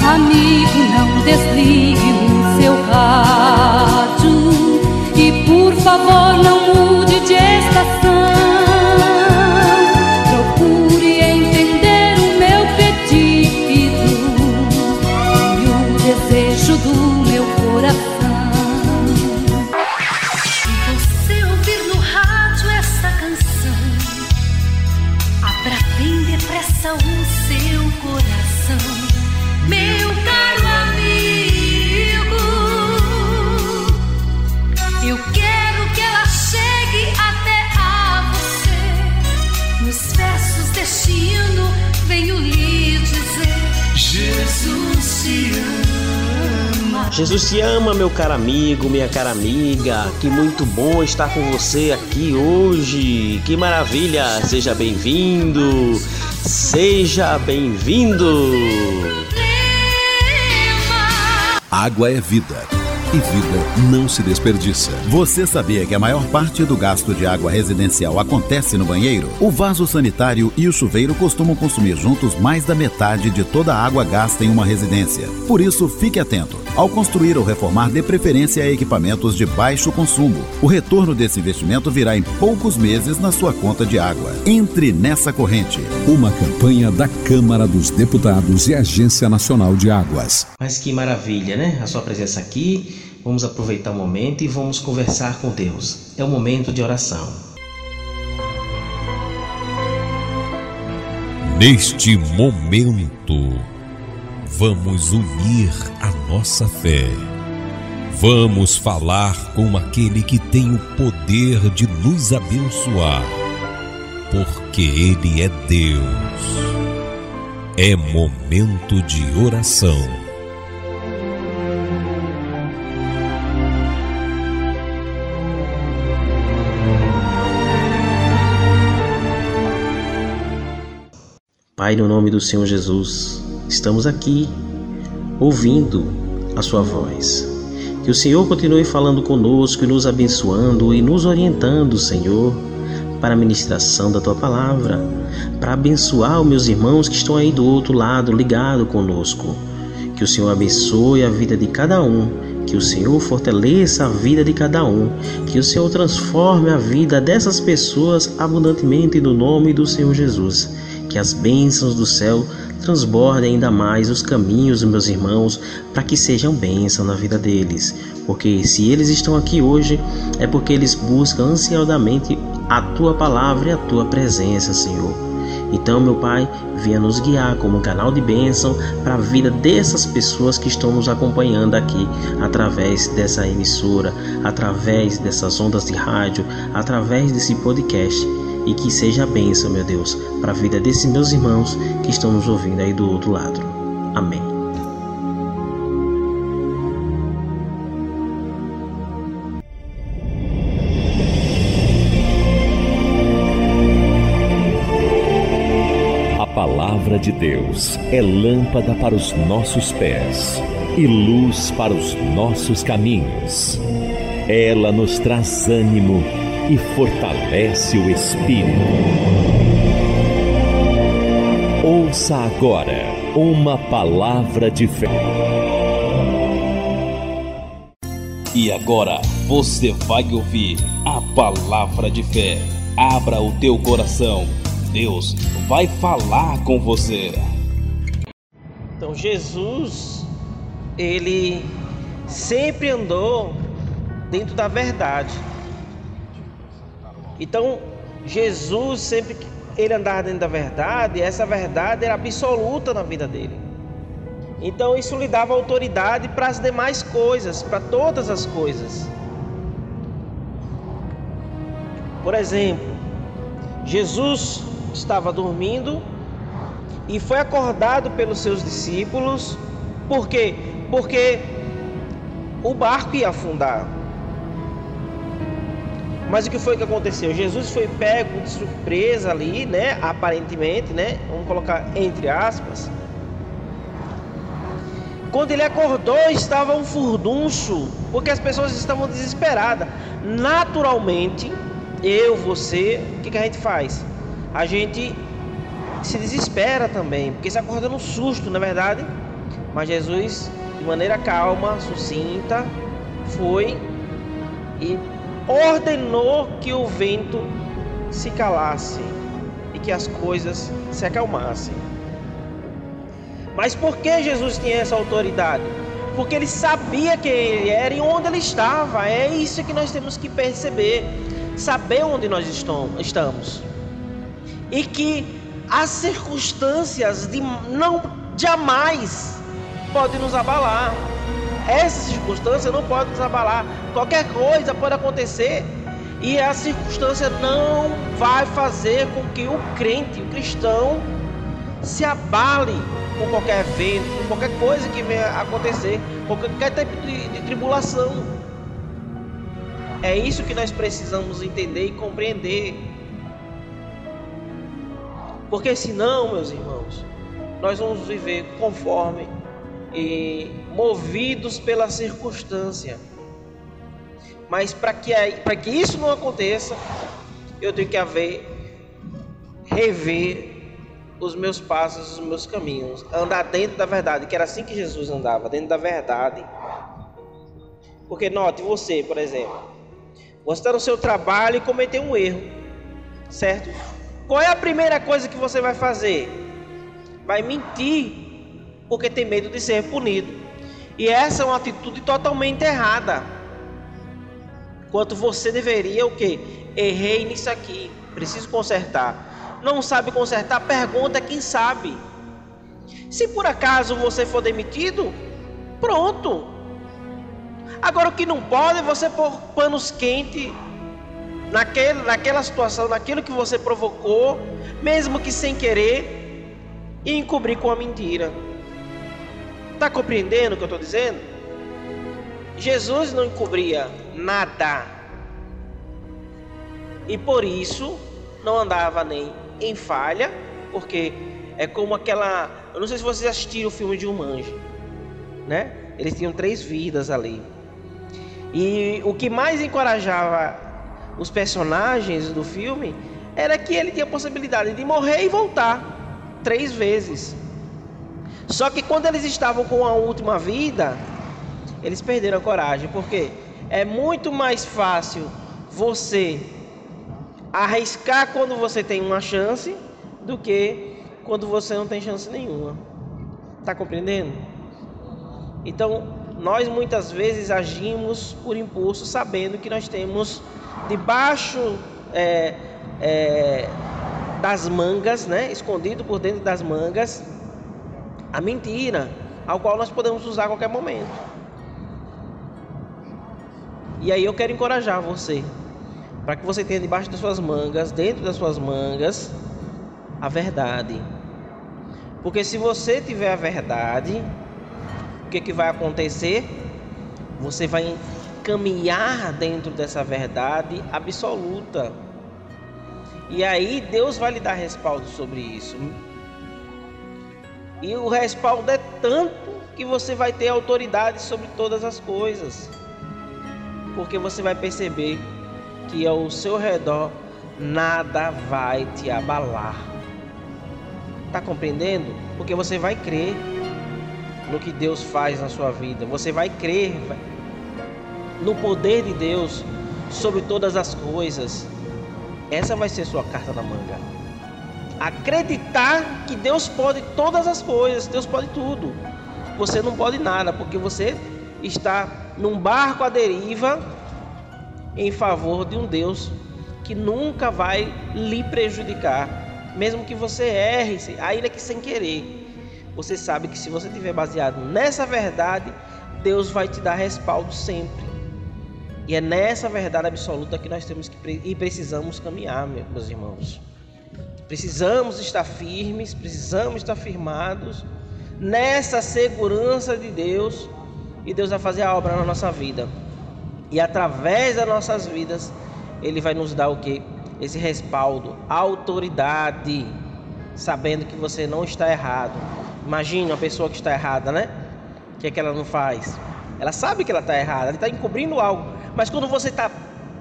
Amigo, não desligue o seu rádio e por favor não mude de estação. Procure entender o meu pedido e o desejo do venho lhe dizer: Jesus te ama. Jesus te ama, meu caro amigo, minha cara amiga. Que muito bom estar com você aqui hoje. Que maravilha! Seja bem-vindo. Seja bem-vindo. Água é vida. E vida não se desperdiça. Você sabia que a maior parte do gasto de água residencial acontece no banheiro? O vaso sanitário e o chuveiro costumam consumir juntos mais da metade de toda a água gasta em uma residência. Por isso, fique atento. Ao construir ou reformar, dê preferência a equipamentos de baixo consumo. O retorno desse investimento virá em poucos meses na sua conta de água. Entre nessa corrente. Uma campanha da Câmara dos Deputados e Agência Nacional de Águas. Mas que maravilha, né? A sua presença aqui. Vamos aproveitar o momento e vamos conversar com Deus. É o momento de oração. Neste momento, vamos unir a nossa fé. Vamos falar com aquele que tem o poder de nos abençoar, porque Ele é Deus. É momento de oração. Pai, no nome do Senhor Jesus, estamos aqui ouvindo a Sua voz. Que o Senhor continue falando conosco e nos abençoando e nos orientando, Senhor, para a ministração da Tua palavra, para abençoar os meus irmãos que estão aí do outro lado, ligado conosco. Que o Senhor abençoe a vida de cada um, que o Senhor fortaleça a vida de cada um, que o Senhor transforme a vida dessas pessoas abundantemente no nome do Senhor Jesus. Que as bênçãos do céu transbordem ainda mais os caminhos dos meus irmãos para que sejam bênção na vida deles. Porque se eles estão aqui hoje, é porque eles buscam ansiosamente a tua palavra e a tua presença, Senhor. Então, meu Pai, venha nos guiar como um canal de bênção para a vida dessas pessoas que estão nos acompanhando aqui através dessa emissora, através dessas ondas de rádio, através desse podcast e que seja a bênção, meu Deus, para a vida desses meus irmãos que estão nos ouvindo aí do outro lado. Amém. A palavra de Deus é lâmpada para os nossos pés e luz para os nossos caminhos. Ela nos traz ânimo e fortalece o espírito. Ouça agora uma palavra de fé. E agora você vai ouvir a palavra de fé. Abra o teu coração. Deus vai falar com você. Então, Jesus, ele sempre andou dentro da verdade. Então, Jesus sempre ele andava dentro da verdade, essa verdade era absoluta na vida dele. Então, isso lhe dava autoridade para as demais coisas, para todas as coisas. Por exemplo, Jesus estava dormindo e foi acordado pelos seus discípulos, por quê? Porque o barco ia afundar. Mas o que foi que aconteceu? Jesus foi pego de surpresa ali, né? Aparentemente, né? Vamos colocar entre aspas. Quando ele acordou, estava um furdunço, porque as pessoas estavam desesperadas. Naturalmente, eu, você, o que, que a gente faz? A gente se desespera também, porque se acorda no susto, na é verdade. Mas Jesus, de maneira calma, sucinta, foi e ordenou que o vento se calasse e que as coisas se acalmassem. Mas por que Jesus tinha essa autoridade? Porque ele sabia quem ele era e onde ele estava. É isso que nós temos que perceber. Saber onde nós estamos. E que as circunstâncias de não jamais podem nos abalar. Essa circunstância não pode nos abalar. Qualquer coisa pode acontecer e a circunstância não vai fazer com que o crente, o cristão, se abale com qualquer evento, com qualquer coisa que venha acontecer, com qualquer tipo de, de tribulação. É isso que nós precisamos entender e compreender. Porque senão, meus irmãos, nós vamos viver conforme movidos pela circunstância. Mas para que, que isso não aconteça, eu tenho que haver, rever os meus passos, os meus caminhos, andar dentro da verdade, que era assim que Jesus andava, dentro da verdade. Porque note você, por exemplo, você está no seu trabalho e cometeu um erro, certo? Qual é a primeira coisa que você vai fazer? Vai mentir, porque tem medo de ser punido. E essa é uma atitude totalmente errada. Enquanto você deveria o que? Errei nisso aqui, preciso consertar não sabe consertar, pergunta quem sabe. Se por acaso você for demitido, pronto. Agora o que não pode é você pôr panos quentes naquele, naquela situação, naquilo que você provocou, mesmo que sem querer, e encobrir com a mentira. Está compreendendo o que eu estou dizendo? Jesus não encobria nada. E por isso não andava nem em falha, porque é como aquela. Eu não sei se vocês assistiram o filme de Jumanji, né? Eles tinham três vidas ali. E o que mais encorajava os personagens do filme era que ele tinha a possibilidade de morrer e voltar três vezes. Só que quando eles estavam com a última vida, eles perderam a coragem, porque é muito mais fácil você arriscar quando você tem uma chance do que quando você não tem chance nenhuma. Está compreendendo? Então, nós muitas vezes agimos por impulso, sabendo que nós temos debaixo é, é, das mangas, né, escondido por dentro das mangas, a mentira, ao qual nós podemos usar a qualquer momento. E aí eu quero encorajar você para que você tenha debaixo das suas mangas, dentro das suas mangas, a verdade. Porque se você tiver a verdade, o que, que vai acontecer? Você vai caminhar dentro dessa verdade absoluta. E aí Deus vai lhe dar respaldo sobre isso. E o respaldo é tanto que você vai ter autoridade sobre todas as coisas. Porque você vai perceber que ao seu redor nada vai te abalar. Tá compreendendo? Porque você vai crer no que Deus faz na sua vida. Você vai crer no poder de Deus sobre todas as coisas. Essa vai ser sua carta na manga. Acreditar que Deus pode todas as coisas, Deus pode tudo. Você não pode nada, porque você está num barco à deriva em favor de um Deus que nunca vai lhe prejudicar, mesmo que você erre, ainda que sem querer. Você sabe que se você estiver baseado nessa verdade, Deus vai te dar respaldo sempre. E é nessa verdade absoluta que nós temos que e precisamos caminhar, meus irmãos. Precisamos estar firmes, precisamos estar firmados nessa segurança de Deus e Deus vai fazer a obra na nossa vida. E através das nossas vidas, Ele vai nos dar o que? Esse respaldo, autoridade, sabendo que você não está errado. Imagine uma pessoa que está errada, né? O que é que ela não faz? Ela sabe que ela está errada, ela está encobrindo algo. Mas quando você está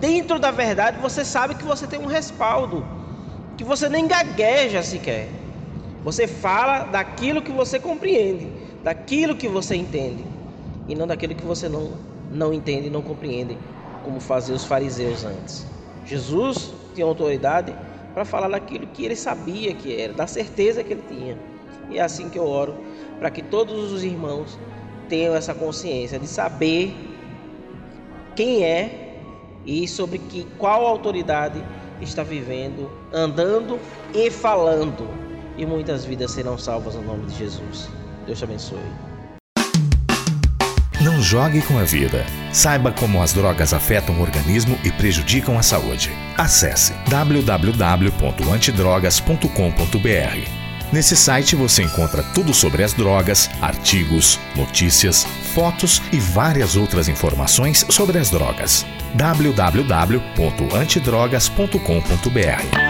dentro da verdade, você sabe que você tem um respaldo, que você nem gagueja sequer. Você fala daquilo que você compreende, daquilo que você entende, e não daquilo que você não, não entende e não compreende, como faziam os fariseus antes. Jesus tinha autoridade para falar daquilo que ele sabia que era, da certeza que ele tinha. E é assim que eu oro, para que todos os irmãos tenham essa consciência de saber quem é e sobre que qual autoridade está vivendo, andando e falando. E muitas vidas serão salvas no nome de Jesus. Deus te abençoe. Não jogue com a vida. Saiba como as drogas afetam o organismo e prejudicam a saúde. Acesse www.antidrogas.com.br. Nesse site você encontra tudo sobre as drogas, artigos, notícias, fotos e várias outras informações sobre as drogas. www.antidrogas.com.br